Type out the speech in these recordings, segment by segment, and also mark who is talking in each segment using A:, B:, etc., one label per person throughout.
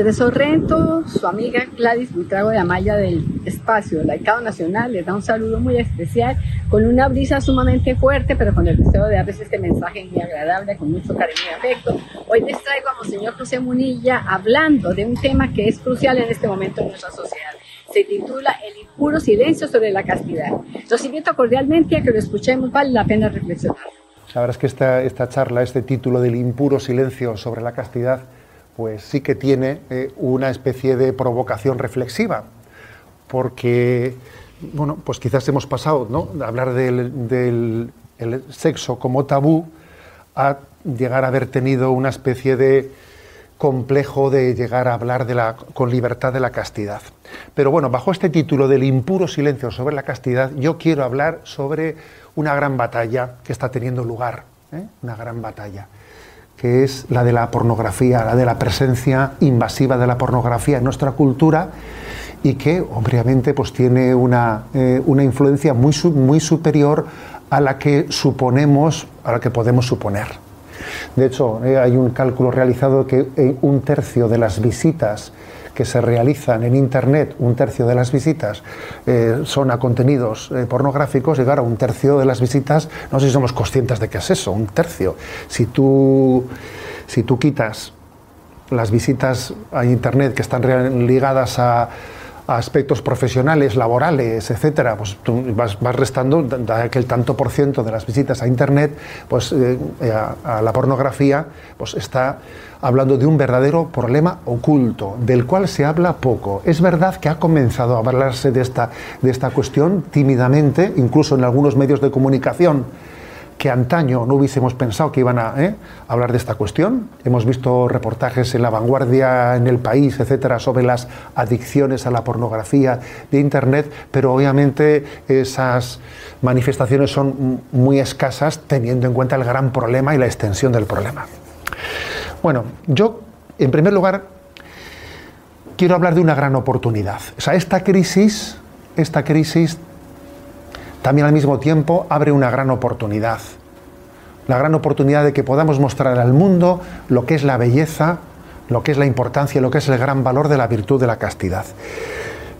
A: Desde Sorrento, su amiga Gladys Buitrago de Amaya del Espacio Laicado Nacional les da un saludo muy especial con una brisa sumamente fuerte, pero con el deseo de darles este mensaje muy agradable, con mucho cariño y afecto. Hoy les traigo a Monseñor José Munilla hablando de un tema que es crucial en este momento en nuestra sociedad. Se titula El impuro silencio sobre la castidad. Los invito cordialmente a que lo escuchemos, vale la pena reflexionar.
B: La verdad es que esta, esta charla, este título del impuro silencio sobre la castidad, pues sí que tiene eh, una especie de provocación reflexiva, porque, bueno, pues quizás hemos pasado, ¿no?, de hablar del, sexo como tabú a llegar a haber tenido una especie de complejo de llegar a hablar de la, con libertad de la castidad. Pero bueno, bajo este título del impuro silencio sobre la castidad, yo quiero hablar sobre una gran batalla que está teniendo lugar, ¿eh? una gran batalla que es la de la pornografía, la de la presencia invasiva de la pornografía en nuestra cultura y que obviamente pues tiene una, eh, una influencia muy, muy superior a la que suponemos, a la que podemos suponer. De hecho, eh, hay un cálculo realizado que eh, un tercio de las visitas que se realizan en Internet, un tercio de las visitas eh, son a contenidos eh, pornográficos y claro, un tercio de las visitas, no sé si somos conscientes de qué es eso, un tercio. Si tú, si tú quitas las visitas a Internet que están ligadas a aspectos profesionales, laborales, etcétera, pues tú vas, restando aquel tanto por ciento de las visitas a internet, pues eh, a, la pornografía, pues está hablando de un verdadero problema oculto, del cual se habla poco. Es verdad que ha comenzado a hablarse de esta, de esta cuestión tímidamente, incluso en algunos medios de comunicación que antaño no hubiésemos pensado que iban a ¿eh? hablar de esta cuestión. Hemos visto reportajes en La Vanguardia, en El País, etcétera, sobre las adicciones a la pornografía de Internet, pero obviamente esas manifestaciones son muy escasas teniendo en cuenta el gran problema y la extensión del problema. Bueno, yo, en primer lugar, quiero hablar de una gran oportunidad. O sea, esta crisis, esta crisis también al mismo tiempo abre una gran oportunidad. La gran oportunidad de que podamos mostrar al mundo lo que es la belleza, lo que es la importancia, lo que es el gran valor de la virtud de la castidad.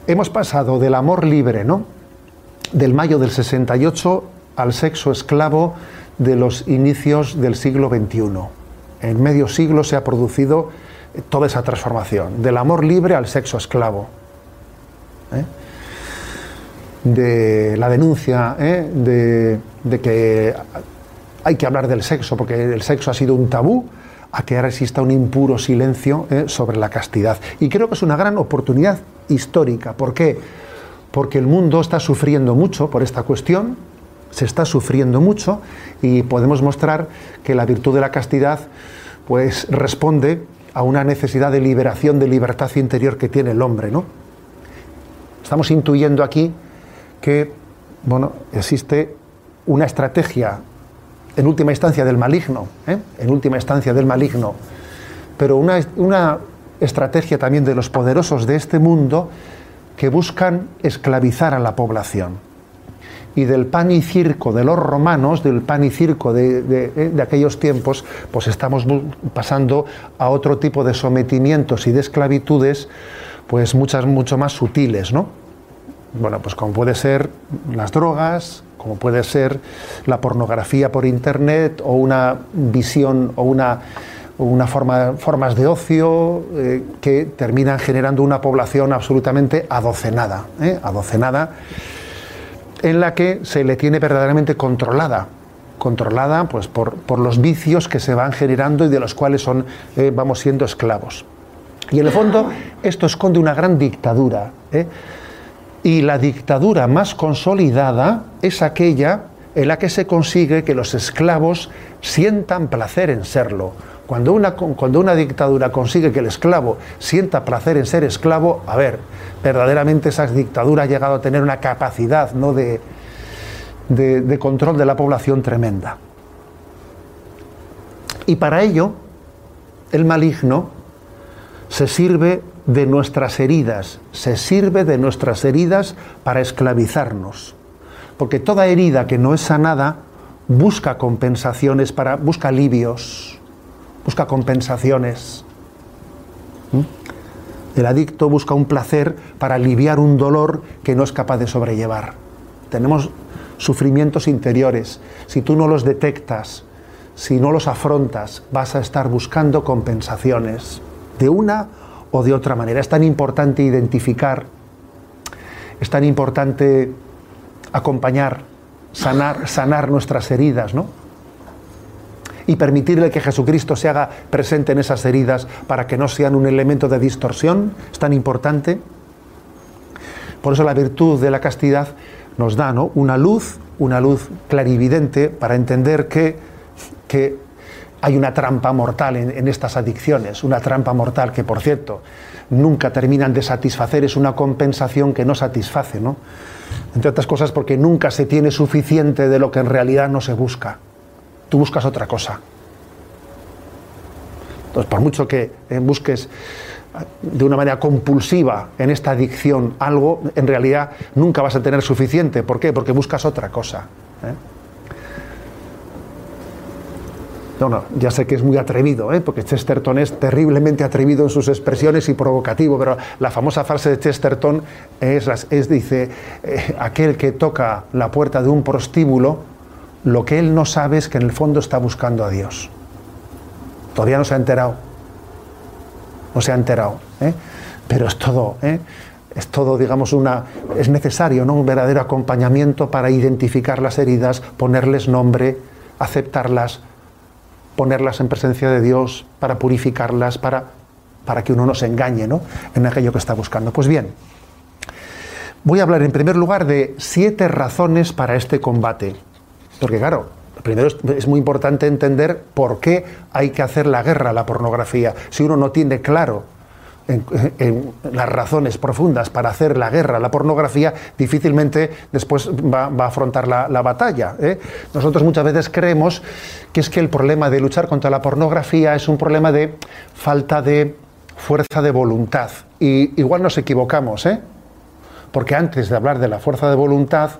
B: Hemos pasado del amor libre, ¿no? Del mayo del 68 al sexo esclavo de los inicios del siglo XXI. En medio siglo se ha producido toda esa transformación, del amor libre al sexo esclavo. De la denuncia ¿eh? de, que hay que hablar del sexo, porque el sexo ha sido un tabú, a que ahora exista un impuro silencio ¿eh? sobre la castidad. Y creo que es una gran oportunidad histórica. ¿Por qué? Porque el mundo está sufriendo mucho por esta cuestión, se está sufriendo mucho y podemos mostrar que la virtud de la castidad pues responde a una necesidad de liberación, de libertad interior que tiene el hombre, ¿no? Estamos intuyendo aquí que bueno, existe una estrategia en última instancia del maligno, ¿eh? en última instancia del maligno, pero una, una estrategia también de los poderosos de este mundo que buscan esclavizar a la población. Y del pan y circo de los romanos, del pan y circo de, de, ¿eh? de, aquellos tiempos, pues estamos pasando a otro tipo de sometimientos y de esclavitudes, pues muchas, mucho más sutiles, ¿no? Bueno, pues como puede ser las drogas, como puede ser la pornografía por internet o una visión o una, una forma, formas de ocio eh, que terminan generando una población absolutamente adocenada, ¿eh? adocenada, en la que se le tiene verdaderamente controlada, controlada pues, por, por los vicios que se van generando y de los cuales son, eh, vamos siendo esclavos. Y en el fondo esto esconde una gran dictadura. Y la dictadura más consolidada es aquella en la que se consigue que los esclavos sientan placer en serlo. Cuando una, cuando una dictadura consigue que el esclavo sienta placer en ser esclavo, a ver, verdaderamente esa dictadura ha llegado a tener una capacidad ¿no? de, de, de control de la población tremenda. Y para ello, el maligno se sirve de nuestras heridas, se sirve de nuestras heridas para esclavizarnos. Porque toda herida que no es sanada busca compensaciones para busca alivios, busca compensaciones. ¿Mm? El adicto busca un placer para aliviar un dolor que no es capaz de sobrellevar. Tenemos sufrimientos interiores. Si tú no los detectas, si no los afrontas, vas a estar buscando compensaciones de una o de otra manera. Es tan importante identificar, es tan importante acompañar, sanar, sanar nuestras heridas, ¿no? Y permitirle que Jesucristo se haga presente en esas heridas para que no sean un elemento de distorsión, es tan importante. Por eso la virtud de la castidad nos da ¿no? una luz, una luz clarividente para entender que, que hay una trampa mortal en, estas adicciones, una trampa mortal que, por cierto, nunca terminan de satisfacer, es una compensación que no satisface, ¿no? Entre otras cosas porque nunca se tiene suficiente de lo que en realidad no se busca. Tú buscas otra cosa. Entonces, por mucho que eh, busques de una manera compulsiva en esta adicción algo, en realidad nunca vas a tener suficiente. ¿Por qué? Porque buscas otra cosa. ¿eh? No, no, ya sé que es muy atrevido, ¿eh? porque Chesterton es terriblemente atrevido en sus expresiones y provocativo, pero la famosa frase de Chesterton es, dice, eh, aquel que toca la puerta de un prostíbulo, lo que él no sabe es que en el fondo está buscando a Dios. Todavía no se ha enterado no se ha enterado. ¿eh? Pero es todo, ¿eh? es todo, digamos, una. es necesario, ¿no? Un verdadero acompañamiento para identificar las heridas, ponerles nombre, aceptarlas, ponerlas en presencia de Dios, para purificarlas, para, para que uno no se engañe ¿no? en aquello que está buscando. Pues bien, voy a hablar en primer lugar de siete razones para este combate. Porque claro, primero es, muy importante entender por qué hay que hacer la guerra a la pornografía. Si uno no tiene claro en, las razones profundas para hacer la guerra la pornografía, difícilmente después va, a afrontar la, batalla. ¿eh? Nosotros muchas veces creemos que es que el problema de luchar contra la pornografía es un problema de falta de fuerza de voluntad. Y igual nos equivocamos, ¿eh? porque antes de hablar de la fuerza de voluntad,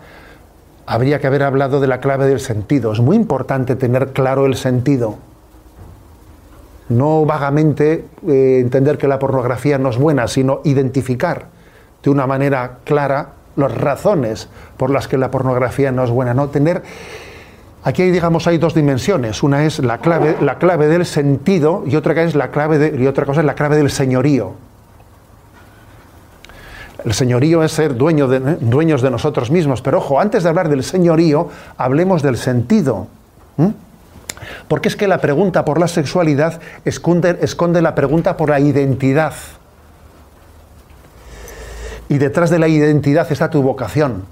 B: habría que haber hablado de la clave del sentido. Es muy importante tener claro el sentido. No vagamente eh, entender que la pornografía no es buena, sino identificar de una manera clara las razones por las que la pornografía no es buena. No tener Aquí digamos hay dos dimensiones. Una es la clave, la clave del sentido y otra es la clave de, y otra cosa es la clave del señorío. El señorío es ser dueño de, dueños de nosotros mismos. Pero ojo, antes de hablar del señorío, hablemos del sentido. Porque es que la pregunta por la sexualidad esconde, esconde la pregunta por la identidad. Y detrás de la identidad está tu vocación.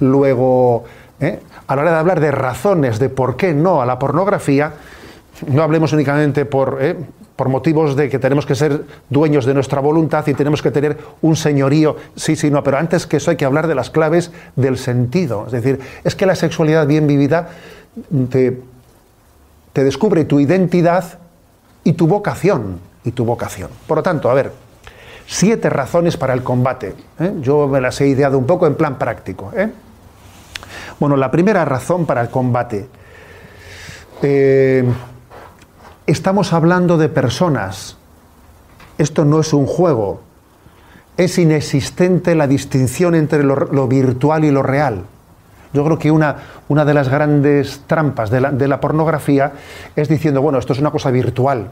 B: Luego, ¿eh? a la hora de hablar de razones de por qué no a la pornografía, no hablemos únicamente por, ¿eh? por motivos de que tenemos que ser dueños de nuestra voluntad y tenemos que tener un señorío. Sí, sí, no, pero antes que eso hay que hablar de las claves del sentido. Es decir, es que la sexualidad bien vivida te, descubre tu identidad y tu vocación. Y tu vocación. Por lo tanto, a ver, siete razones para el combate. ¿eh? Yo me las he ideado un poco en plan práctico. ¿eh? Bueno, la primera razón para el combate. Eh, estamos hablando de personas. Esto no es un juego. Es inexistente la distinción entre lo, virtual y lo real. Yo creo que una, una de las grandes trampas de la, pornografía es diciendo, bueno, esto es una cosa virtual.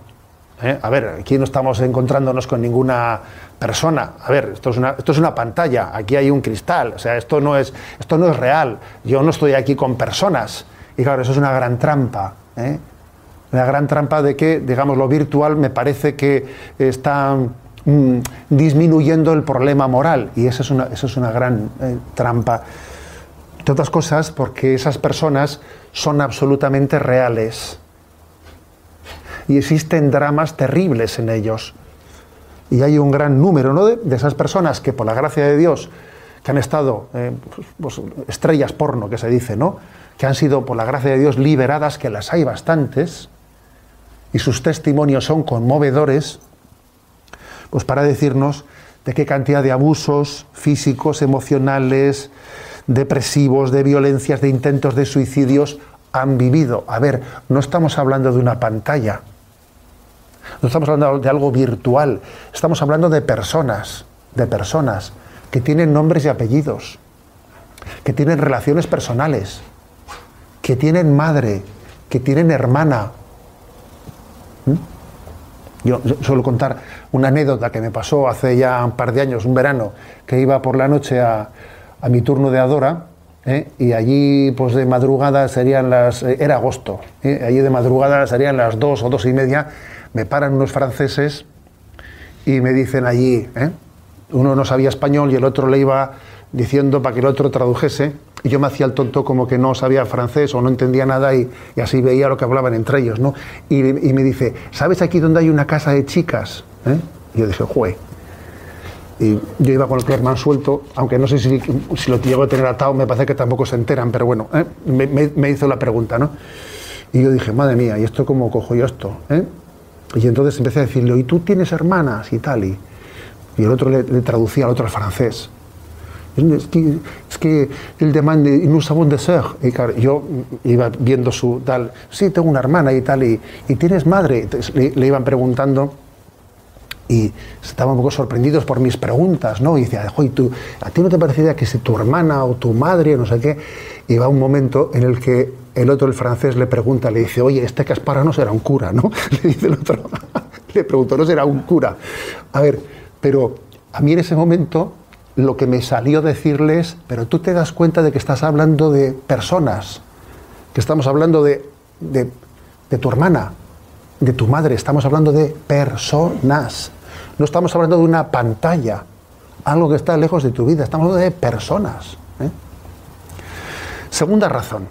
B: ¿eh? A ver, aquí no estamos encontrándonos con ninguna persona. A ver, esto es, una, esto es una pantalla, aquí hay un cristal. O sea, esto no, es, esto no es real. Yo no estoy aquí con personas. Y claro, eso es una gran trampa. ¿eh? la gran trampa de que, digamos, lo virtual me parece que está mm, disminuyendo el problema moral y eso es una, eso es una gran eh, trampa. De otras cosas, porque esas personas son absolutamente reales y existen dramas terribles en ellos. Y hay un gran número ¿no? de, esas personas que, por la gracia de Dios, que han estado, eh, pues, estrellas porno, que se dice, ¿no? que han sido, por la gracia de Dios, liberadas, que las hay bastantes, y sus testimonios son conmovedores, pues para decirnos de qué cantidad de abusos físicos, emocionales, depresivos, de violencias, de intentos de suicidios han vivido. A ver, no estamos hablando de una pantalla. No estamos hablando de algo virtual, estamos hablando de personas, de personas que tienen nombres y apellidos, que tienen relaciones personales, que tienen madre, que tienen hermana. ¿Mm? Yo, suelo contar una anécdota que me pasó hace ya un par de años, un verano, que iba por la noche a, mi turno de Adora, ¿eh? y allí pues de madrugada serían las, eh, era agosto, ¿eh? allí de madrugada serían las dos o dos y media, me paran unos franceses y me dicen allí, uno no sabía español y el otro le iba diciendo para que el otro tradujese, y yo me hacía el tonto como que no sabía francés o no entendía nada y, así veía lo que hablaban entre ellos, ¿no? Y, me dice, ¿sabes aquí donde hay una casa de chicas? Y yo dije, jue. Y yo iba con el Clerman suelto, aunque no sé si, si, lo llego a tener atado, me parece que tampoco se enteran, pero bueno, ¿eh? me, hizo la pregunta, ¿no? Y yo dije, madre mía, ¿y esto cómo cojo yo esto? ¿eh? Y entonces empecé a decirle, ¿y tú tienes hermanas? y tal, y, el otro le, le traducía al otro al francés. Es que, es que él demanda, y no sabemos de ser. Y claro, yo iba viendo su tal, sí, tengo una hermana y tal, y, y tienes madre. Le, iban preguntando y estaban un poco sorprendidos por mis preguntas, ¿no? Y decía, ¿tú, ¿a ti no te parecería que si tu hermana o tu madre o no sé qué? Y va un momento en el que el otro, el francés, le pregunta, le dice, oye, este Caspara no será un cura, ¿no? Le dice el otro, le preguntó, no será un cura. A ver, pero a mí en ese momento lo que me salió decirles, pero tú te das cuenta de que estás hablando de personas, que estamos hablando de, de, tu hermana, de tu madre, estamos hablando de personas, no estamos hablando de una pantalla, algo que está lejos de tu vida, estamos hablando de personas. ¿eh? Segunda razón,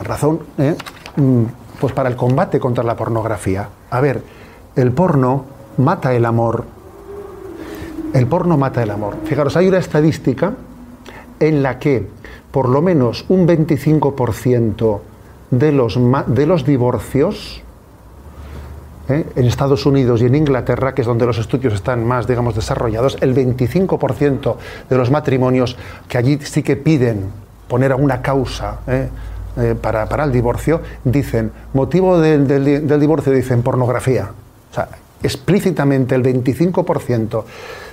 B: razón ¿eh? mm, pues para el combate contra la pornografía. A ver, el porno mata el amor, el porno mata el amor. Fijaros, hay una estadística en la que por lo menos un 25% de los, de los divorcios ¿eh? en Estados Unidos y en Inglaterra, que es donde los estudios están más, digamos, desarrollados, el 25% de los matrimonios que allí sí que piden poner a una causa ¿eh? Eh, para, el divorcio, dicen, motivo del, del divorcio, dicen pornografía. O sea, explícitamente el 25%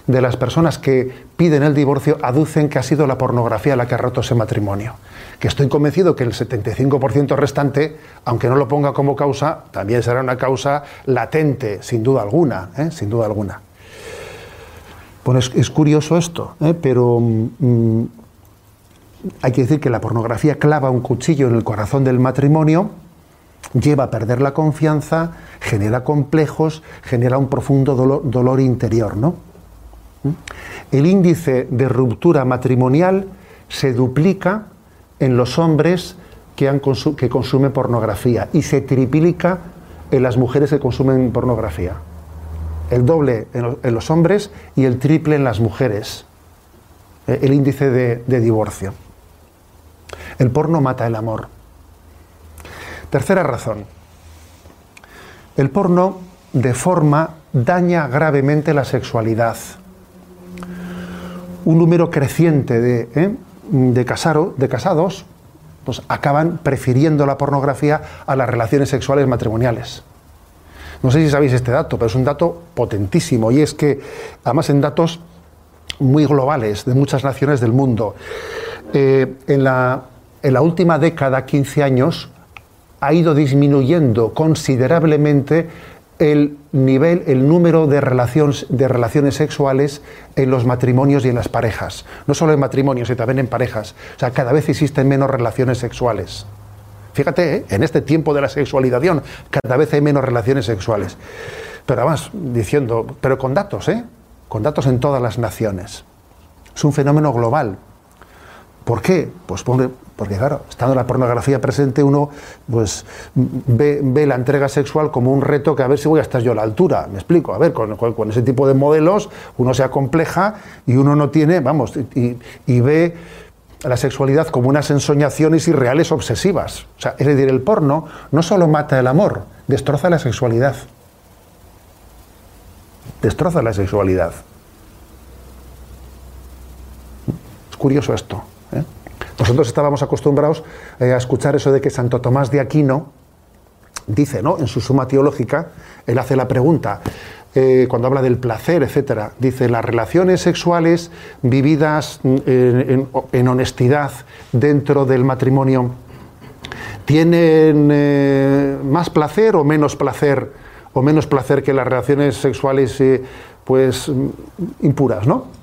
B: de las personas que piden el divorcio aducen que ha sido la pornografía la que ha roto ese matrimonio. Que estoy convencido que el 75% restante, aunque no lo ponga como causa, también será una causa latente, sin duda alguna, ¿eh? sin duda alguna. Bueno, es, curioso esto, ¿eh? pero mm, hay que decir que la pornografía clava un cuchillo en el corazón del matrimonio, lleva a perder la confianza, genera complejos, genera un profundo dolor, dolor interior, ¿no? El índice de ruptura matrimonial se duplica en los hombres que, consumen pornografía y se triplica en las mujeres que consumen pornografía. El doble en, los hombres y el triple en las mujeres. Eh, el índice de divorcio. El porno mata el amor. Tercera razón. El porno deforma, daña gravemente la sexualidad un número creciente de, ¿eh? de, casados pues acaban prefiriendo la pornografía a las relaciones sexuales matrimoniales. No sé si sabéis este dato, pero es un dato potentísimo y es que, además en datos muy globales de muchas naciones del mundo, eh, en, la, en la última década, 15 años, ha ido disminuyendo considerablemente el nivel, el número de relaciones, de relaciones sexuales en los matrimonios y en las parejas. No solo en matrimonios, sino también en parejas. O sea, cada vez existen menos relaciones sexuales. Fíjate, ¿eh? en este tiempo de la sexualización, cada vez hay menos relaciones sexuales. Pero además, diciendo, pero con datos, ¿eh? Con datos en todas las naciones. Es un fenómeno global. ¿Por qué? Pues porque claro, estando la pornografía presente, uno pues ve, la entrega sexual como un reto que a ver si voy a estar yo a la altura. Me explico, a ver, con, ese tipo de modelos uno se acompleja y uno no tiene, vamos, y, ve la sexualidad como unas ensoñaciones irreales obsesivas. O sea, es decir, el porno no solo mata el amor, destroza la sexualidad. Destroza la sexualidad. Es curioso esto. Nosotros estábamos acostumbrados eh, a escuchar eso de que Santo Tomás de Aquino dice, ¿no? En su suma teológica, él hace la pregunta, eh, cuando habla del placer, etcétera, dice las relaciones sexuales vividas mm, en, honestidad dentro del matrimonio tienen eh, más placer o menos placer o menos placer que las relaciones sexuales pues mm, impuras, ¿no?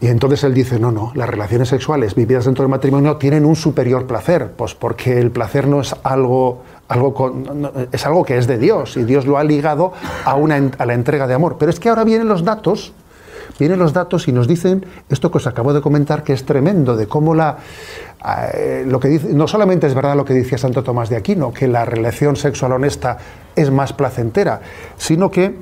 B: Y entonces él dice, no, no, las relaciones sexuales vividas dentro del matrimonio tienen un superior placer, pues porque el placer no es algo, algo es algo que es de Dios y Dios lo ha ligado a, una, a la entrega de amor. Pero es que ahora vienen los datos, vienen los datos y nos dicen esto que os acabo de comentar que es tremendo, de cómo la, eh, lo que dice, no solamente es verdad lo que decía Santo Tomás de Aquino, que la relación sexual honesta es más placentera, sino que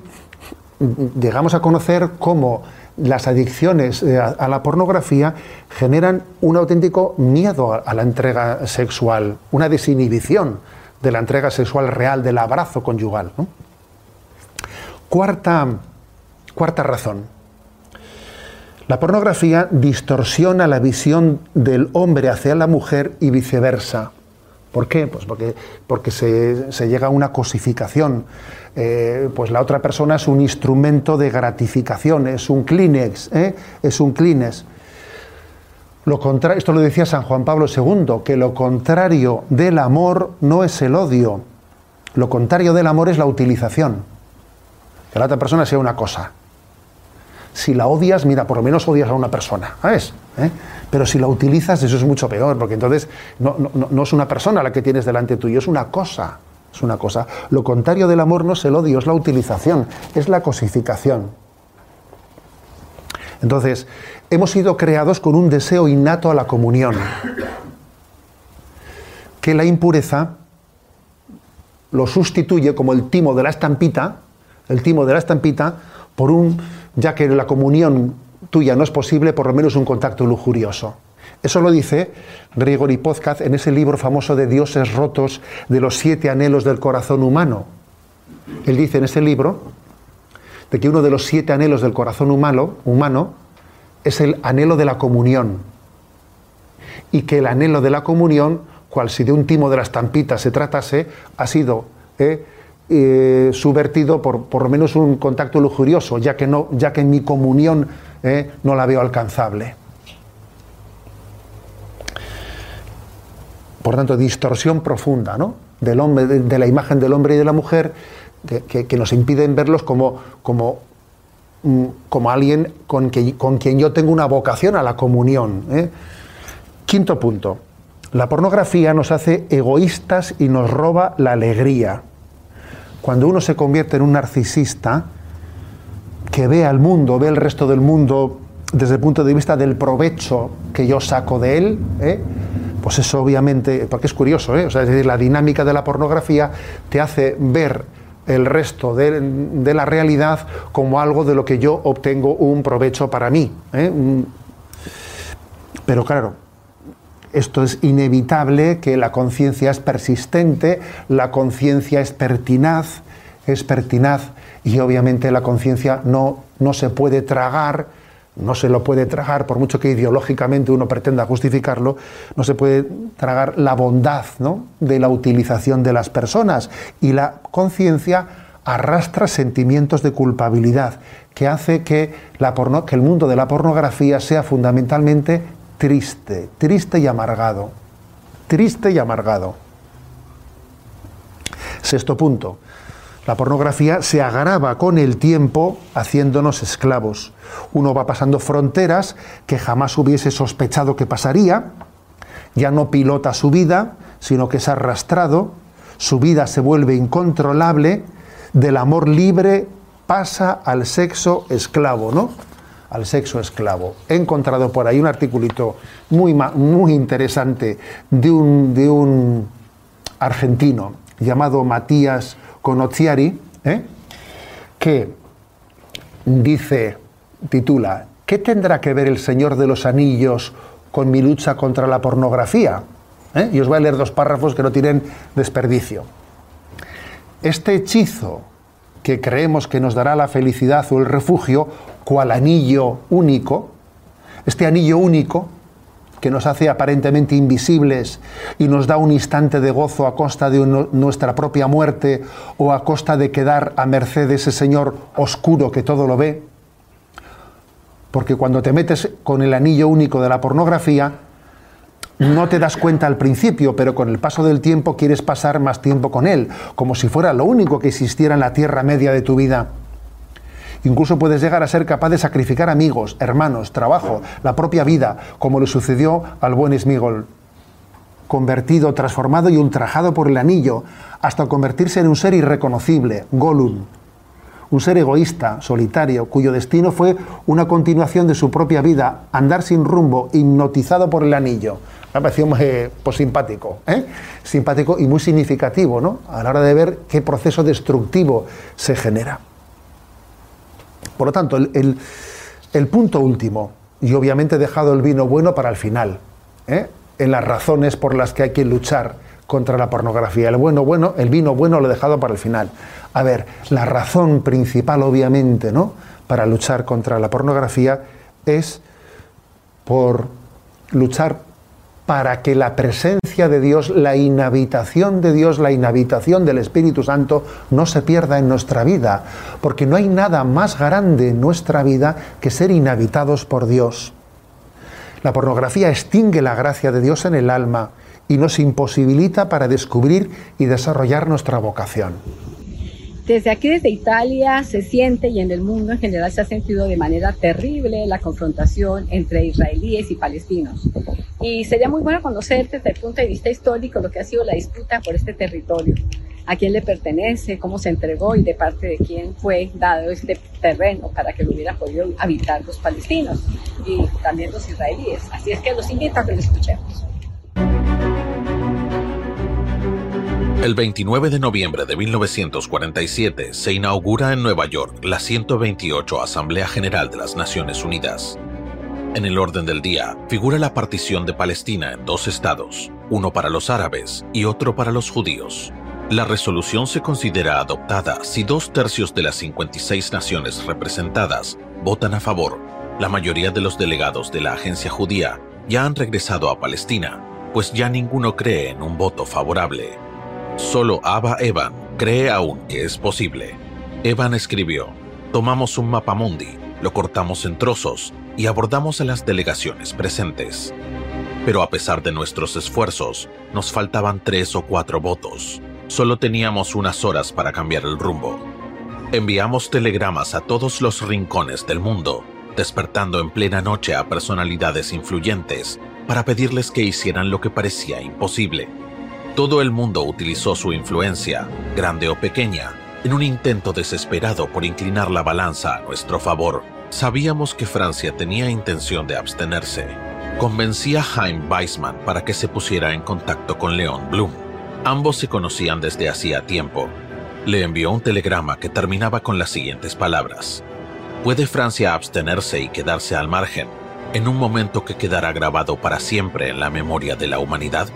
B: llegamos a conocer cómo las adicciones eh, a, la pornografía generan un auténtico miedo a, la entrega sexual, una desinhibición de la entrega sexual real, del abrazo conyugal. Cuarta, cuarta razón. La pornografía distorsiona la visión del hombre hacia la mujer y viceversa. ¿Por qué? Pues porque, porque se, se llega a una cosificación eh, pues la otra persona es un instrumento de gratificación, es un Kleenex, ¿eh? es un Kleenex. Lo esto lo decía San Juan Pablo II, que lo contrario del amor no es el odio, lo contrario del amor es la utilización. Que la otra persona sea una cosa. Si la odias, mira, por lo menos odias a una persona, ¿sabes? ¿Eh? Pero si la utilizas, eso es mucho peor, porque entonces no, es una persona la que tienes delante tuyo, es una cosa es una cosa. Lo contrario del amor no es el odio, es la utilización, es la cosificación. Entonces, hemos sido creados con un deseo innato a la comunión, que la impureza lo sustituye como el timo de la estampita, el timo de la estampita, por un, ya que la comunión tuya no es posible, por lo menos un contacto lujurioso. Eso lo dice Gregory Pozcaz en ese libro famoso de Dioses rotos de los siete anhelos del corazón humano. Él dice en ese libro de que uno de los siete anhelos del corazón humano, es el anhelo de la comunión. Y que el anhelo de la comunión, cual si de un timo de la estampita se tratase, ha sido eh, eh, subvertido por por lo menos un contacto lujurioso, ya que, no, ya que mi comunión eh, no la veo alcanzable. por tanto, distorsión profunda ¿no? de, la imagen del hombre y de la mujer, que, nos impiden verlos como, como, mm, como alguien con, con, quien yo tengo una vocación a la comunión. ¿eh? Quinto punto. La pornografía nos hace egoístas y nos roba la alegría. Cuando uno se convierte en un narcisista, que ve al mundo, ve el resto del mundo desde el punto de vista del provecho que yo saco de él, ¿eh? pues eso obviamente, porque es curioso, ¿eh? o sea, es decir, la dinámica de la pornografía te hace ver el resto de, la realidad como algo de lo que yo obtengo un provecho para mí. ¿eh? Pero claro, esto es inevitable que la conciencia es persistente, la conciencia es pertinaz, es pertinaz y obviamente la conciencia no, no se puede tragar no se lo puede tragar, por mucho que ideológicamente uno pretenda justificarlo, no se puede tragar la bondad de la utilización de las personas. Y la conciencia arrastra sentimientos de culpabilidad, que hace que, la que el mundo de la pornografía sea fundamentalmente triste, triste y amargado. Triste y amargado. Sexto punto. La pornografía se agrava con el tiempo haciéndonos esclavos. Uno va pasando fronteras que jamás hubiese sospechado que pasaría, ya no pilota su vida, sino que es arrastrado, su vida se vuelve incontrolable, del amor libre pasa al sexo esclavo, ¿no? Al sexo esclavo. He encontrado por ahí un articulito muy, muy interesante de un, de un argentino llamado Matías con ¿eh? que dice, titula, ¿qué tendrá que ver el Señor de los Anillos con mi lucha contra la pornografía? ¿Eh? Y os voy a leer dos párrafos que no tienen desperdicio. Este hechizo que creemos que nos dará la felicidad o el refugio, cual anillo único, este anillo único que nos hace aparentemente invisibles y nos da un instante de gozo a costa de nuestra propia muerte o a costa de quedar a merced de ese Señor oscuro que todo lo ve. Porque cuando te metes con el anillo único de la pornografía, no te das cuenta al principio, pero con el paso del tiempo quieres pasar más tiempo con él, como si fuera lo único que existiera en la tierra media de tu vida. Incluso puedes llegar a ser capaz de sacrificar amigos, hermanos, trabajo, la propia vida, como le sucedió al buen Smigol, convertido, transformado y ultrajado por el anillo, hasta convertirse en un ser irreconocible, Gollum, un ser egoísta, solitario, cuyo destino fue una continuación de su propia vida, andar sin rumbo, hipnotizado por el anillo. Me ha parecido muy pues, simpático, ¿eh? simpático y muy significativo, ¿no? A la hora de ver qué proceso destructivo se genera. Por lo tanto, el, punto último, y obviamente he dejado el vino bueno para el final, ¿eh? en las razones por las que hay que luchar contra la pornografía. El bueno, bueno, el vino bueno lo he dejado para el final. A ver, la razón principal, obviamente, ¿no? Para luchar contra la pornografía es por luchar para que la presencia de Dios, la inhabitación de Dios, la inhabitación del Espíritu Santo no se pierda en nuestra vida, porque no hay nada más grande en nuestra vida que ser inhabitados por Dios. La pornografía extingue la gracia de Dios en el alma y nos imposibilita para descubrir y desarrollar nuestra vocación.
A: Desde aquí, desde Italia, se siente y en el mundo en general se ha sentido de manera terrible la confrontación entre israelíes y palestinos. Y sería muy bueno conocer desde el punto de vista histórico lo que ha sido la disputa por este territorio, a quién le pertenece, cómo se entregó y de parte de quién fue dado este terreno para que lo hubieran podido habitar los palestinos y también los israelíes. Así es que los invito a que lo escuchemos.
C: El 29 de noviembre de 1947 se inaugura en Nueva York la 128 Asamblea General de las Naciones Unidas. En el orden del día figura la partición de Palestina en dos estados, uno para los árabes y otro para los judíos. La resolución se considera adoptada si dos tercios de las 56 naciones representadas votan a favor. La mayoría de los delegados de la agencia judía ya han regresado a Palestina, pues ya ninguno cree en un voto favorable. Solo Abba Evan cree aún que es posible. Evan escribió, tomamos un mapa mundi, lo cortamos en trozos y abordamos a las delegaciones presentes. Pero a pesar de nuestros esfuerzos, nos faltaban tres o cuatro votos. Solo teníamos unas horas para cambiar el rumbo. Enviamos telegramas a todos los rincones del mundo, despertando en plena noche a personalidades influyentes para pedirles que hicieran lo que parecía imposible todo el mundo utilizó su influencia, grande o pequeña, en un intento desesperado por inclinar la balanza a nuestro favor. Sabíamos que Francia tenía intención de abstenerse. Convencí a Jaime Weissman para que se pusiera en contacto con Leon Blum. Ambos se conocían desde hacía tiempo. Le envió un telegrama que terminaba con las siguientes palabras. ¿Puede Francia abstenerse y quedarse al margen, en un momento que quedará grabado para siempre en la memoria de la humanidad?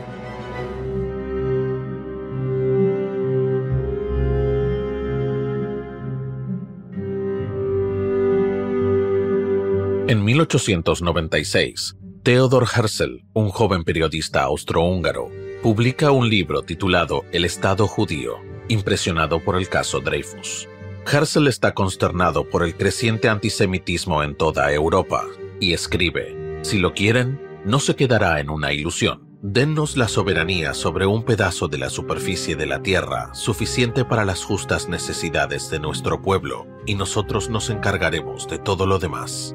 C: En 1896, Theodor Herzl, un joven periodista austrohúngaro, publica un libro titulado El Estado judío, impresionado por el caso Dreyfus. Herzl está consternado por el creciente antisemitismo en toda Europa y escribe, si lo quieren, no se quedará en una ilusión. Dennos la soberanía sobre un pedazo de la superficie de la tierra suficiente para las justas necesidades de nuestro pueblo, y nosotros nos encargaremos de todo lo demás.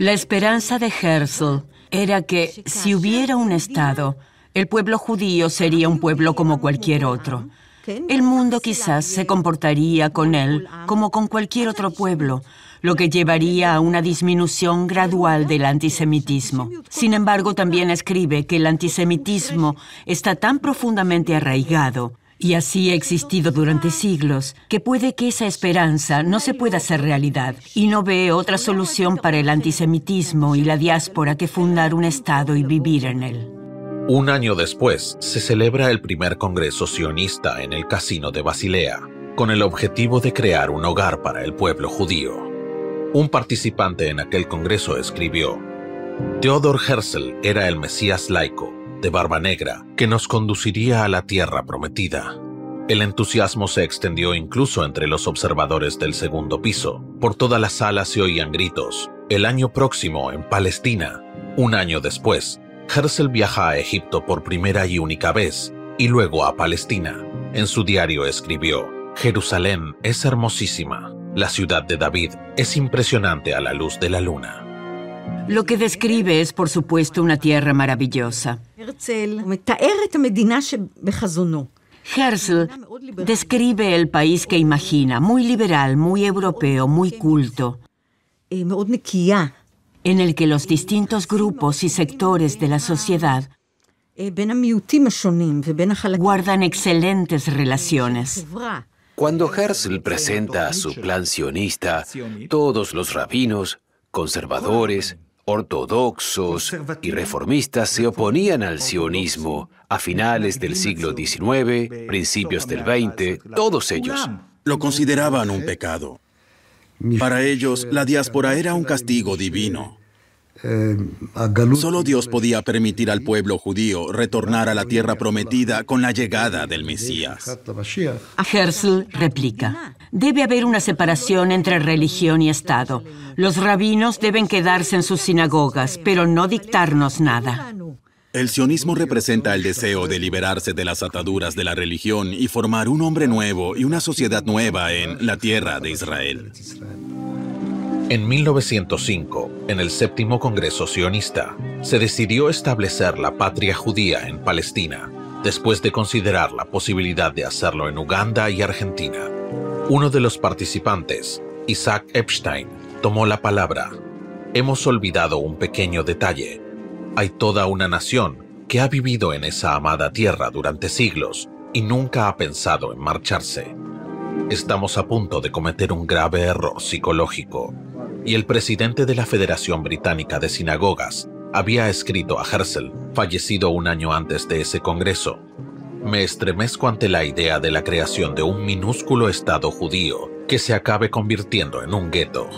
D: La esperanza de Herzl era que si hubiera un Estado, el pueblo judío sería un pueblo como cualquier otro. El mundo quizás se comportaría con él como con cualquier otro pueblo, lo que llevaría a una disminución gradual del antisemitismo. Sin embargo, también escribe que el antisemitismo está tan profundamente arraigado y así ha existido durante siglos, que puede que esa esperanza no se pueda hacer realidad y no ve otra solución para el antisemitismo y la diáspora que fundar un Estado y vivir en él.
C: Un año después se celebra el primer Congreso sionista en el Casino de Basilea, con el objetivo de crear un hogar para el pueblo judío. Un participante en aquel Congreso escribió, Theodor Herzl era el Mesías laico, de barba negra, que nos conduciría a la tierra prometida. El entusiasmo se extendió incluso entre los observadores del segundo piso. Por toda la sala se oían gritos. El año próximo, en Palestina. Un año después, Herzl viaja a Egipto por primera y única vez, y luego a Palestina. En su diario escribió, Jerusalén es hermosísima, la ciudad de David es impresionante a la luz de la luna.
D: Lo que describe es, por supuesto, una tierra maravillosa. Herzl describe el país que imagina, muy liberal, muy europeo, muy culto, en el que los distintos grupos y sectores de la sociedad guardan excelentes relaciones.
E: Cuando Herzl presenta su plan sionista, todos los rabinos, conservadores, ortodoxos y reformistas se oponían al sionismo a finales del siglo XIX, principios del XX, todos ellos.
F: Lo consideraban un pecado. Para ellos, la diáspora era un castigo divino. Solo Dios podía permitir al pueblo judío retornar a la tierra prometida con la llegada del Mesías.
D: Herzl replica, debe haber una separación entre religión y Estado. Los rabinos deben quedarse en sus sinagogas, pero no dictarnos nada.
F: El sionismo representa el deseo de liberarse de las ataduras de la religión y formar un hombre nuevo y una sociedad nueva en la tierra de Israel.
C: En 1905, en el séptimo Congreso sionista, se decidió establecer la patria judía en Palestina, después de considerar la posibilidad de hacerlo en Uganda y Argentina. Uno de los participantes, Isaac Epstein, tomó la palabra. Hemos olvidado un pequeño detalle. Hay toda una nación que ha vivido en esa amada tierra durante siglos y nunca ha pensado en marcharse. Estamos a punto de cometer un grave error psicológico y el presidente de la Federación Británica de Sinagogas había escrito a Herzl, fallecido un año antes de ese congreso. Me estremezco ante la idea de la creación de un minúsculo Estado judío que se acabe convirtiendo en un gueto.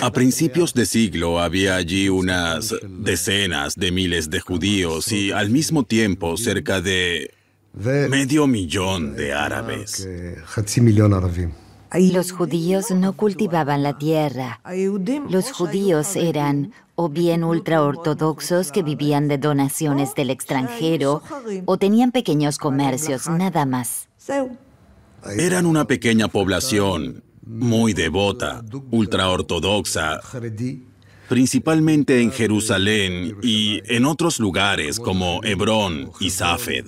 F: A principios de siglo había allí unas decenas de miles de judíos y al mismo tiempo cerca de medio millón de árabes.
G: Los judíos no cultivaban la tierra. Los judíos eran o bien ultraortodoxos que vivían de donaciones del extranjero o tenían pequeños comercios, nada más.
F: Eran una pequeña población muy devota, ultraortodoxa, principalmente en Jerusalén y en otros lugares como Hebrón y Safed.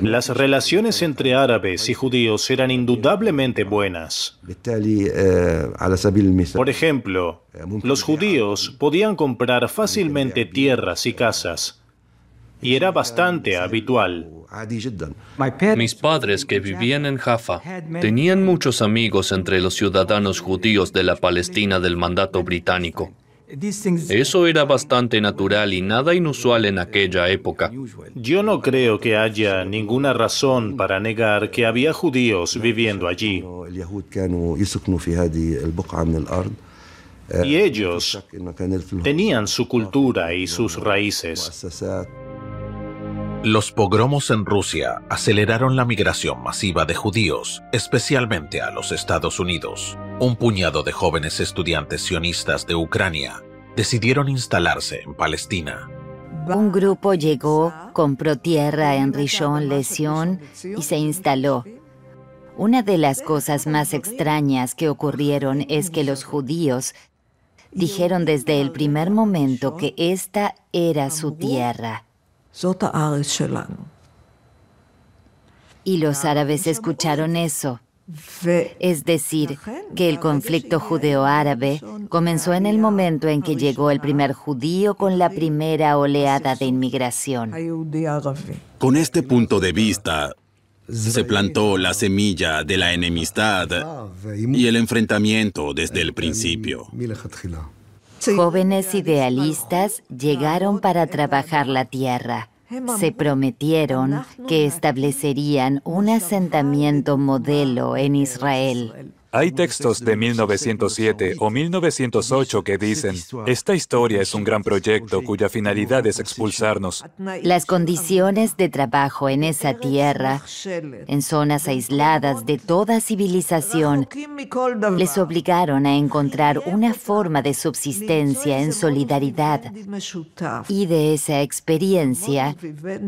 H: Las relaciones entre árabes y judíos eran indudablemente buenas. Por ejemplo, los judíos podían comprar fácilmente tierras y casas, y era bastante habitual.
I: Mis padres que vivían en Jaffa tenían muchos amigos entre los ciudadanos judíos de la Palestina del mandato británico. Eso era bastante natural y nada inusual en aquella época.
H: Yo no creo que haya ninguna razón para negar que había judíos viviendo allí. Y ellos tenían su cultura y sus raíces.
C: Los pogromos en Rusia aceleraron la migración masiva de judíos, especialmente a los Estados Unidos un puñado de jóvenes estudiantes sionistas de Ucrania decidieron instalarse en Palestina.
G: Un grupo llegó, compró tierra en Rishon LeZion y se instaló. Una de las cosas más extrañas que ocurrieron es que los judíos dijeron desde el primer momento que esta era su tierra. Y los árabes escucharon eso. es decir, que el conflicto judeo-árabe comenzó en el momento en que llegó el primer judío con la primera oleada de inmigración.
F: Con este punto de vista, se plantó la semilla de la enemistad y el enfrentamiento desde el principio.
G: Jóvenes idealistas llegaron para trabajar la tierra se prometieron que establecerían un asentamiento modelo en Israel.
J: Hay textos de 1907 o 1908 que dicen, esta historia es un gran proyecto cuya finalidad es expulsarnos.
G: Las condiciones de trabajo en esa tierra, en zonas aisladas de toda civilización, les obligaron a encontrar una forma de subsistencia en solidaridad. Y de esa experiencia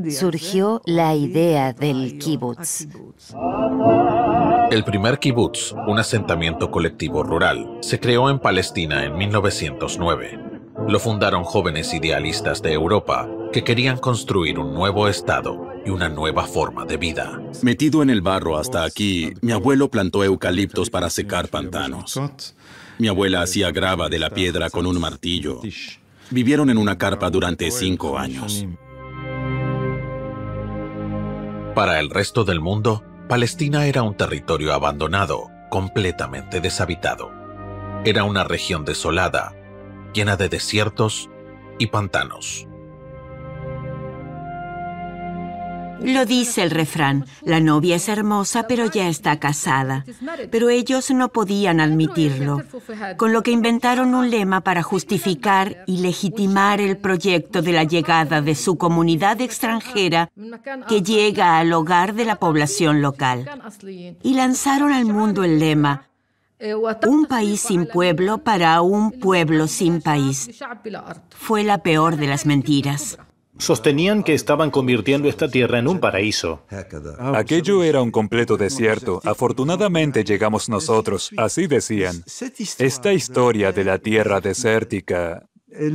G: surgió la idea del kibutz.
C: El primer kibutz, un asentamiento colectivo rural, se creó en Palestina en 1909. Lo fundaron jóvenes idealistas de Europa que querían construir un nuevo Estado y una nueva forma de vida.
F: Metido en el barro hasta aquí, mi abuelo plantó eucaliptos para secar pantanos. Mi abuela hacía grava de la piedra con un martillo. Vivieron en una carpa durante cinco años.
C: Para el resto del mundo, Palestina era un territorio abandonado, completamente deshabitado. Era una región desolada, llena de desiertos y pantanos.
D: Lo dice el refrán, la novia es hermosa pero ya está casada. Pero ellos no podían admitirlo, con lo que inventaron un lema para justificar y legitimar el proyecto de la llegada de su comunidad extranjera que llega al hogar de la población local. Y lanzaron al mundo el lema, un país sin pueblo para un pueblo sin país. Fue la peor de las mentiras.
H: Sostenían que estaban convirtiendo esta tierra en un paraíso.
J: Aquello era un completo desierto. Afortunadamente llegamos nosotros, así decían. Esta historia de la tierra desértica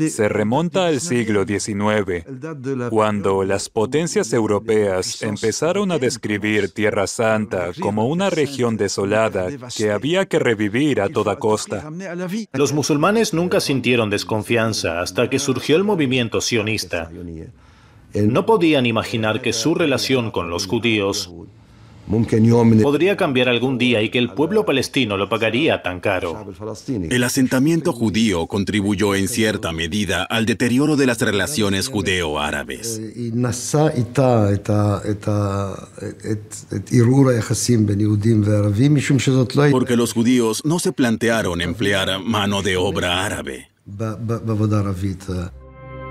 J: se remonta al siglo XIX, cuando las potencias europeas empezaron a describir Tierra Santa como una región desolada que había que revivir a toda costa.
H: Los musulmanes nunca sintieron desconfianza hasta que surgió el movimiento sionista. No podían imaginar que su relación con los judíos podría cambiar algún día y que el pueblo palestino lo pagaría tan caro.
F: El asentamiento judío contribuyó en cierta medida al deterioro de las relaciones judeo-árabes. Porque los judíos no se plantearon emplear mano de obra árabe.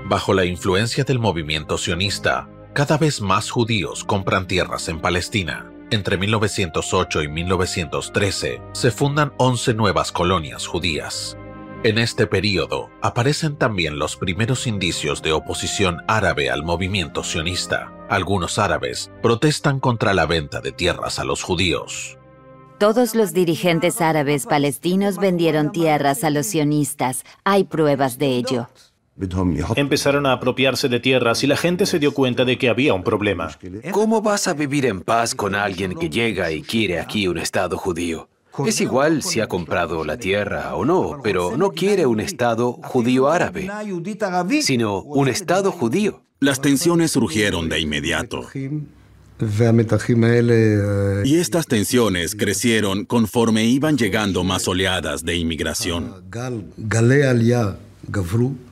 C: Bajo la influencia del movimiento sionista, cada vez más judíos compran tierras en Palestina. Entre 1908 y 1913 se fundan 11 nuevas colonias judías. En este período aparecen también los primeros indicios de oposición árabe al movimiento sionista. Algunos árabes protestan contra la venta de tierras a los judíos.
G: Todos los dirigentes árabes palestinos vendieron tierras a los sionistas. Hay pruebas de ello.
H: Empezaron a apropiarse de tierras y la gente se dio cuenta de que había un problema.
E: ¿Cómo vas a vivir en paz con alguien que llega y quiere aquí un Estado judío? Es igual si ha comprado la tierra o no, pero no quiere un Estado judío árabe, sino un Estado judío.
F: Las tensiones surgieron de inmediato. Y estas tensiones crecieron conforme iban llegando más oleadas de inmigración.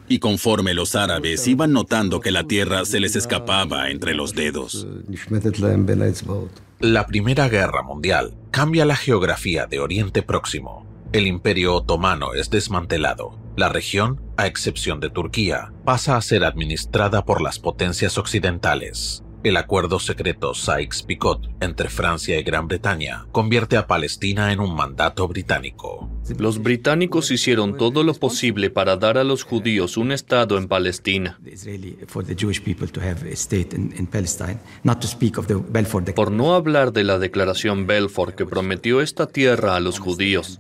F: Y conforme los árabes iban notando que la tierra se les escapaba entre los dedos.
C: La Primera Guerra Mundial cambia la geografía de Oriente Próximo. El Imperio Otomano es desmantelado. La región, a excepción de Turquía, pasa a ser administrada por las potencias occidentales. El acuerdo secreto Sykes-Picot entre Francia y Gran Bretaña convierte a Palestina en un mandato británico.
I: Los británicos hicieron todo lo posible para dar a los judíos un estado en Palestina. Por no hablar de la declaración Belfort que prometió esta tierra a los judíos.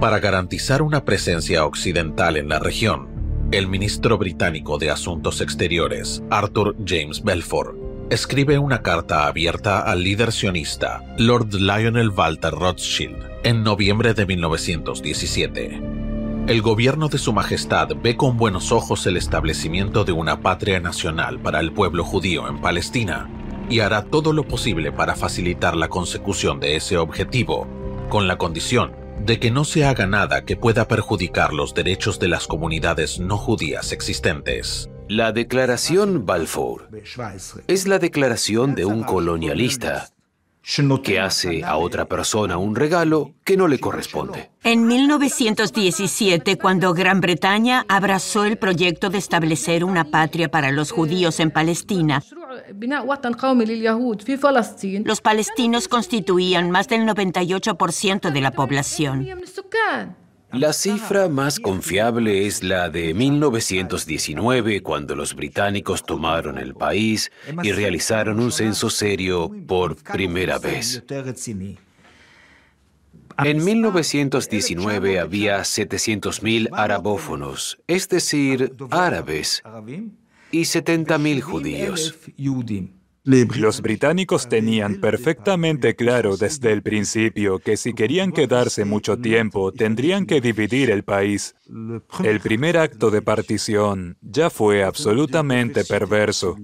C: Para garantizar una presencia occidental en la región, el ministro británico de Asuntos Exteriores, Arthur James Belfort, escribe una carta abierta al líder sionista, Lord Lionel Walter Rothschild, en noviembre de 1917. El gobierno de Su Majestad ve con buenos ojos el establecimiento de una patria nacional para el pueblo judío en Palestina y hará todo lo posible para facilitar la consecución de ese objetivo, con la condición de que no se haga nada que pueda perjudicar los derechos de las comunidades no judías existentes.
E: La declaración Balfour es la declaración de un colonialista que hace a otra persona un regalo que no le corresponde.
D: En 1917, cuando Gran Bretaña abrazó el proyecto de establecer una patria para los judíos en Palestina, los palestinos constituían más del 98% de la población.
E: La cifra más confiable es la de 1919, cuando los británicos tomaron el país y realizaron un censo serio por primera vez. En 1919 había 700.000 arabófonos, es decir, árabes, y 70.000 judíos.
J: Los británicos tenían perfectamente claro desde el principio que si querían quedarse mucho tiempo tendrían que dividir el país. El primer acto de partición ya fue absolutamente perverso.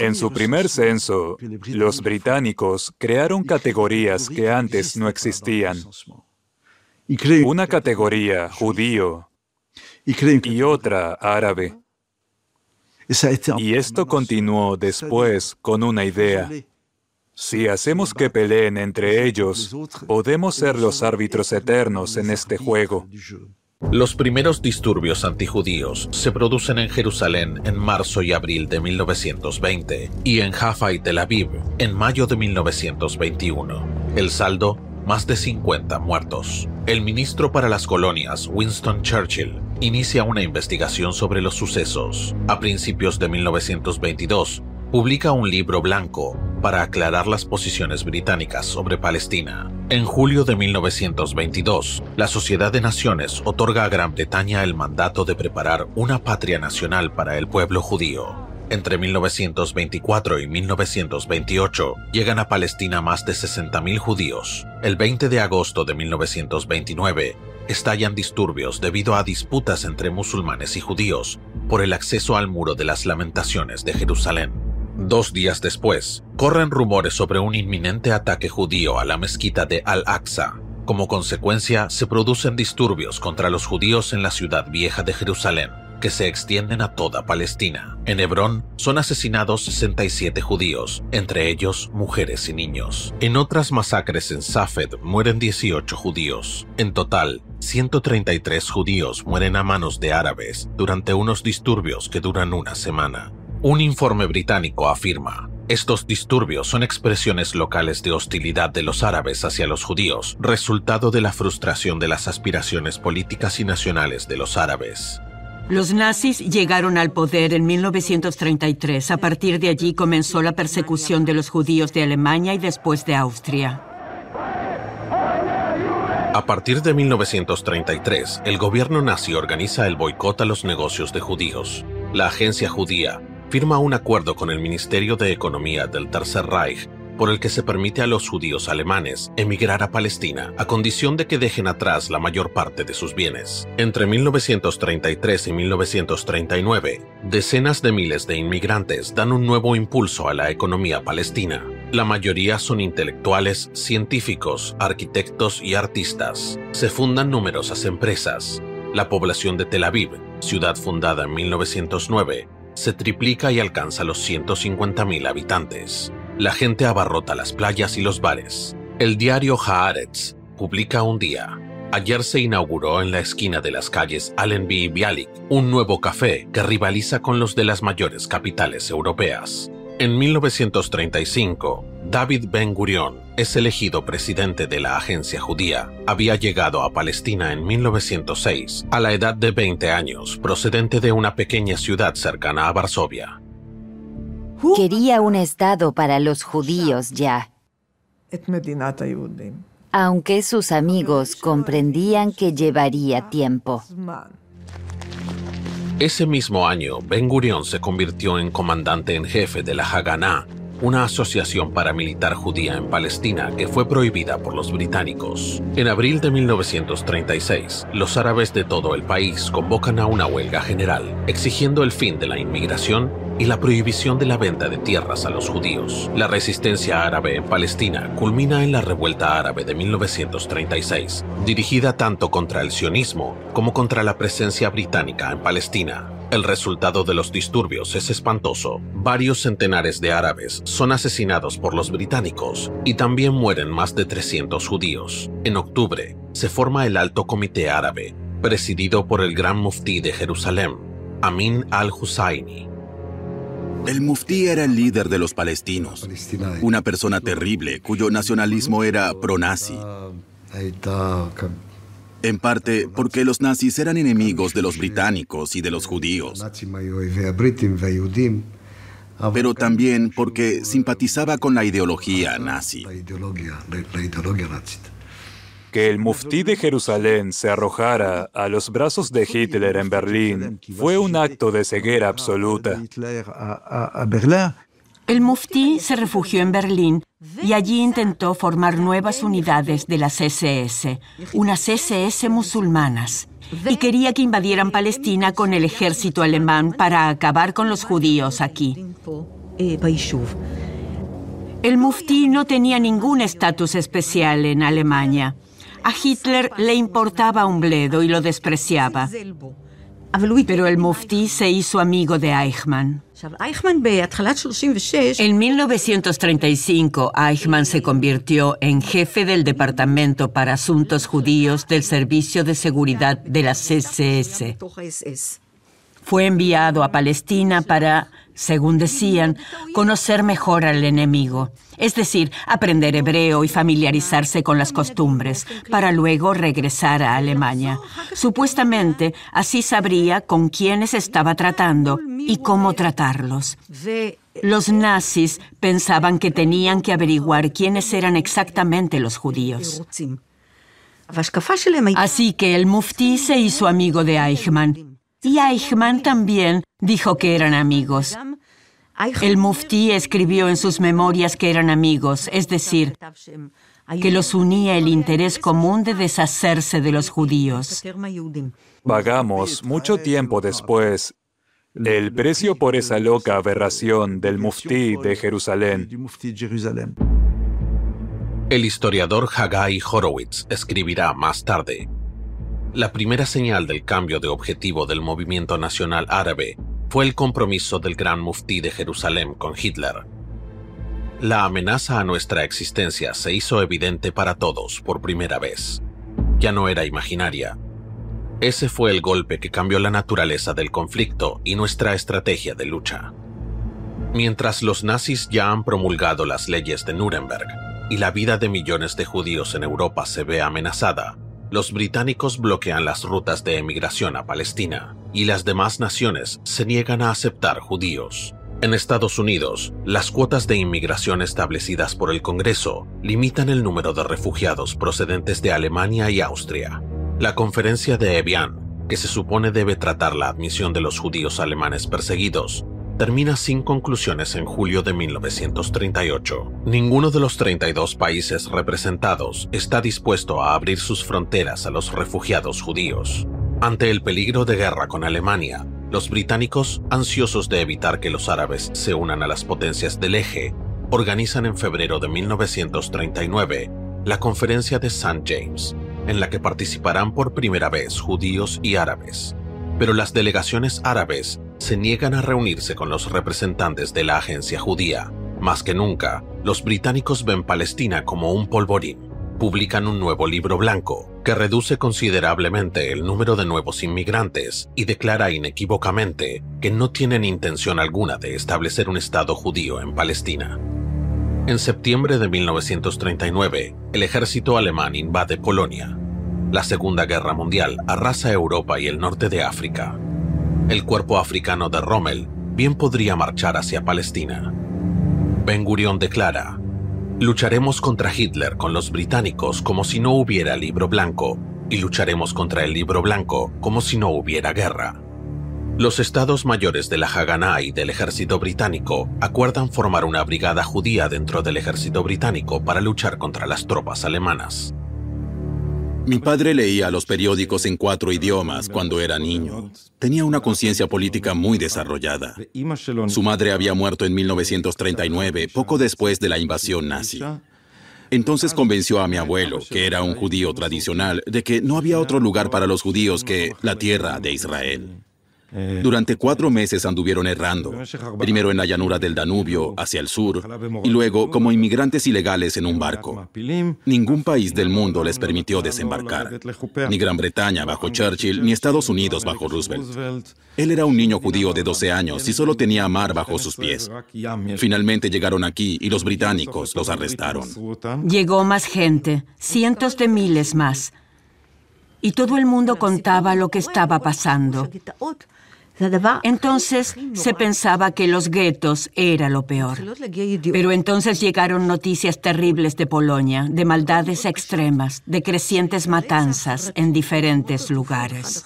J: En su primer censo, los británicos crearon categorías que antes no existían. Una categoría judío y otra árabe. Y esto continuó después con una idea. Si hacemos que peleen entre ellos, podemos ser los árbitros eternos en este juego.
C: Los primeros disturbios antijudíos se producen en Jerusalén en marzo y abril de 1920 y en Jaffa y Tel Aviv en mayo de 1921. El saldo, más de 50 muertos. El ministro para las colonias, Winston Churchill, inicia una investigación sobre los sucesos. A principios de 1922, publica un libro blanco para aclarar las posiciones británicas sobre Palestina. En julio de 1922, la Sociedad de Naciones otorga a Gran Bretaña el mandato de preparar una patria nacional para el pueblo judío. Entre 1924 y 1928 llegan a Palestina más de 60.000 judíos. El 20 de agosto de 1929, estallan disturbios debido a disputas entre musulmanes y judíos por el acceso al Muro de las Lamentaciones de Jerusalén. Dos días después, corren rumores sobre un inminente ataque judío a la mezquita de Al-Aqsa. Como consecuencia, se producen disturbios contra los judíos en la ciudad vieja de Jerusalén que se extienden a toda Palestina. En Hebrón son asesinados 67 judíos, entre ellos mujeres y niños. En otras masacres en Safed mueren 18 judíos. En total, 133 judíos mueren a manos de árabes durante unos disturbios que duran una semana. Un informe británico afirma, estos disturbios son expresiones locales de hostilidad de los árabes hacia los judíos, resultado de la frustración de las aspiraciones políticas y nacionales de los árabes.
D: Los nazis llegaron al poder en 1933. A partir de allí comenzó la persecución de los judíos de Alemania y después de Austria.
C: A partir de 1933, el gobierno nazi organiza el boicot a los negocios de judíos. La agencia judía firma un acuerdo con el Ministerio de Economía del Tercer Reich por el que se permite a los judíos alemanes emigrar a Palestina a condición de que dejen atrás la mayor parte de sus bienes. Entre 1933 y 1939, decenas de miles de inmigrantes dan un nuevo impulso a la economía palestina. La mayoría son intelectuales, científicos, arquitectos y artistas. Se fundan numerosas empresas. La población de Tel Aviv, ciudad fundada en 1909, se triplica y alcanza los 150.000 habitantes. La gente abarrota las playas y los bares. El diario Haaretz publica un día. Ayer se inauguró en la esquina de las calles Allenby y Bialik un nuevo café que rivaliza con los de las mayores capitales europeas. En 1935, David Ben Gurion es elegido presidente de la agencia judía. Había llegado a Palestina en 1906, a la edad de 20 años, procedente de una pequeña ciudad cercana a Varsovia.
G: Quería un Estado para los judíos ya. Aunque sus amigos comprendían que llevaría tiempo.
C: Ese mismo año, Ben Gurion se convirtió en comandante en jefe de la Haganah, una asociación paramilitar judía en Palestina que fue prohibida por los británicos. En abril de 1936, los árabes de todo el país convocan a una huelga general, exigiendo el fin de la inmigración y la prohibición de la venta de tierras a los judíos. La resistencia árabe en Palestina culmina en la revuelta árabe de 1936, dirigida tanto contra el sionismo como contra la presencia británica en Palestina. El resultado de los disturbios es espantoso. Varios centenares de árabes son asesinados por los británicos y también mueren más de 300 judíos. En octubre, se forma el Alto Comité Árabe, presidido por el Gran Muftí de Jerusalén, Amin al-Husayni.
F: El muftí era el líder de los palestinos, una persona terrible cuyo nacionalismo era pro-nazi. En parte porque los nazis eran enemigos de los británicos y de los judíos, pero también porque simpatizaba con la ideología nazi.
J: Que el muftí de Jerusalén se arrojara a los brazos de Hitler en Berlín fue un acto de ceguera absoluta.
D: El muftí se refugió en Berlín y allí intentó formar nuevas unidades de las SS, unas SS musulmanas, y quería que invadieran Palestina con el ejército alemán para acabar con los judíos aquí. El muftí no tenía ningún estatus especial en Alemania. A Hitler le importaba un bledo y lo despreciaba. Pero el muftí se hizo amigo de Eichmann. En 1935, Eichmann se convirtió en jefe del Departamento para Asuntos Judíos del Servicio de Seguridad de la CSS. Fue enviado a Palestina para, según decían, conocer mejor al enemigo, es decir, aprender hebreo y familiarizarse con las costumbres, para luego regresar a Alemania. Supuestamente, así sabría con quiénes estaba tratando y cómo tratarlos. Los nazis pensaban que tenían que averiguar quiénes eran exactamente los judíos. Así que el muftí se hizo amigo de Eichmann y Eichmann también dijo que eran amigos. El muftí escribió en sus memorias que eran amigos, es decir, que los unía el interés común de deshacerse de los judíos.
J: Vagamos mucho tiempo después. El precio por esa loca aberración del muftí de Jerusalén.
C: El historiador Hagai Horowitz escribirá más tarde la primera señal del cambio de objetivo del movimiento nacional árabe fue el compromiso del gran muftí de Jerusalén con Hitler. La amenaza a nuestra existencia se hizo evidente para todos por primera vez. Ya no era imaginaria. Ese fue el golpe que cambió la naturaleza del conflicto y nuestra estrategia de lucha. Mientras los nazis ya han promulgado las leyes de Nuremberg y la vida de millones de judíos en Europa se ve amenazada, los británicos bloquean las rutas de emigración a Palestina y las demás naciones se niegan a aceptar judíos. En Estados Unidos, las cuotas de inmigración establecidas por el Congreso limitan el número de refugiados procedentes de Alemania y Austria. La conferencia de Evian, que se supone debe tratar la admisión de los judíos alemanes perseguidos, termina sin conclusiones en julio de 1938. Ninguno de los 32 países representados está dispuesto a abrir sus fronteras a los refugiados judíos. Ante el peligro de guerra con Alemania, los británicos, ansiosos de evitar que los árabes se unan a las potencias del eje, organizan en febrero de 1939 la conferencia de St. James, en la que participarán por primera vez judíos y árabes. Pero las delegaciones árabes se niegan a reunirse con los representantes de la agencia judía. Más que nunca, los británicos ven Palestina como un polvorín. Publican un nuevo libro blanco que reduce considerablemente el número de nuevos inmigrantes y declara inequívocamente que no tienen intención alguna de establecer un Estado judío en Palestina. En septiembre de 1939, el ejército alemán invade Polonia. La Segunda Guerra Mundial arrasa Europa y el norte de África el cuerpo africano de Rommel bien podría marchar hacia Palestina. Ben Gurion declara, lucharemos contra Hitler con los británicos como si no hubiera libro blanco y lucharemos contra el libro blanco como si no hubiera guerra. Los estados mayores de la Haganah y del ejército británico acuerdan formar una brigada judía dentro del ejército británico para luchar contra las tropas alemanas.
F: Mi padre leía los periódicos en cuatro idiomas cuando era niño. Tenía una conciencia política muy desarrollada. Su madre había muerto en 1939, poco después de la invasión nazi. Entonces convenció a mi abuelo, que era un judío tradicional, de que no había otro lugar para los judíos que la tierra de Israel. Durante cuatro meses anduvieron errando, primero en la llanura del Danubio, hacia el sur, y luego como inmigrantes ilegales en un barco. Ningún país del mundo les permitió desembarcar, ni Gran Bretaña bajo Churchill, ni Estados Unidos bajo Roosevelt. Él era un niño judío de 12 años y solo tenía mar bajo sus pies. Finalmente llegaron aquí y los británicos los arrestaron.
D: Llegó más gente, cientos de miles más. Y todo el mundo contaba lo que estaba pasando. Entonces se pensaba que los guetos era lo peor. Pero entonces llegaron noticias terribles de Polonia, de maldades extremas, de crecientes matanzas en diferentes lugares.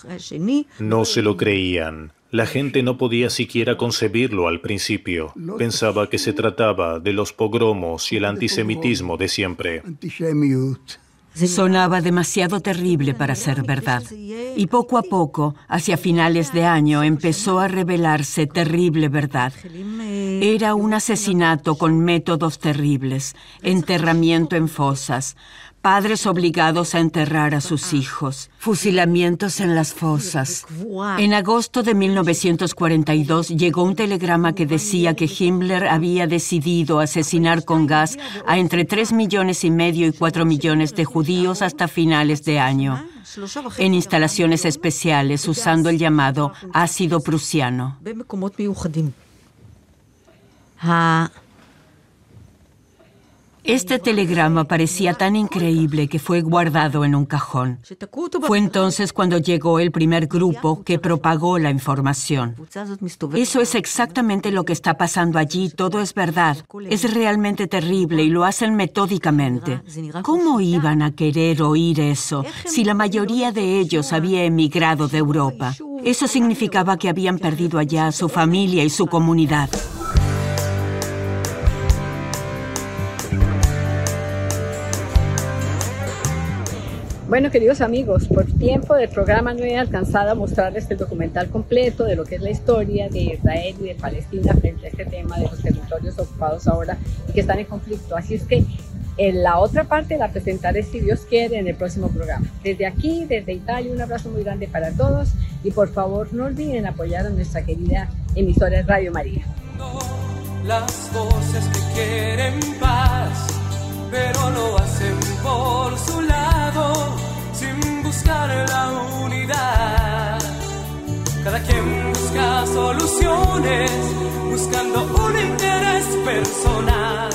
H: No se lo creían. La gente no podía siquiera concebirlo al principio. Pensaba que se trataba de los pogromos y el antisemitismo de siempre.
D: Sonaba demasiado terrible para ser verdad. Y poco a poco, hacia finales de año, empezó a revelarse terrible verdad. Era un asesinato con métodos terribles, enterramiento en fosas, padres obligados a enterrar a sus hijos, fusilamientos en las fosas. En agosto de 1942 llegó un telegrama que decía que Himmler había decidido asesinar con gas a entre 3 millones y medio y 4 millones de judíos hasta finales de año, en instalaciones especiales usando el llamado ácido prusiano. Este telegrama parecía tan increíble que fue guardado en un cajón. Fue entonces cuando llegó el primer grupo que propagó la información. Eso es exactamente lo que está pasando allí, todo es verdad. Es realmente terrible y lo hacen metódicamente. ¿Cómo iban a querer oír eso si la mayoría de ellos había emigrado de Europa? Eso significaba que habían perdido allá su familia y su comunidad.
A: Bueno, queridos amigos, por tiempo del programa no he alcanzado a mostrarles el documental completo de lo que es la historia de Israel y de Palestina frente a este tema de los territorios ocupados ahora y que están en conflicto. Así es que en la otra parte la presentaré, si Dios quiere, en el próximo programa. Desde aquí, desde Italia, un abrazo muy grande para todos y por favor no olviden apoyar a nuestra querida emisora Radio María.
K: Las voces que quieren paz, pero lo hacen por su lado, sin buscar la unidad. Cada quien busca soluciones, buscando un interés personal.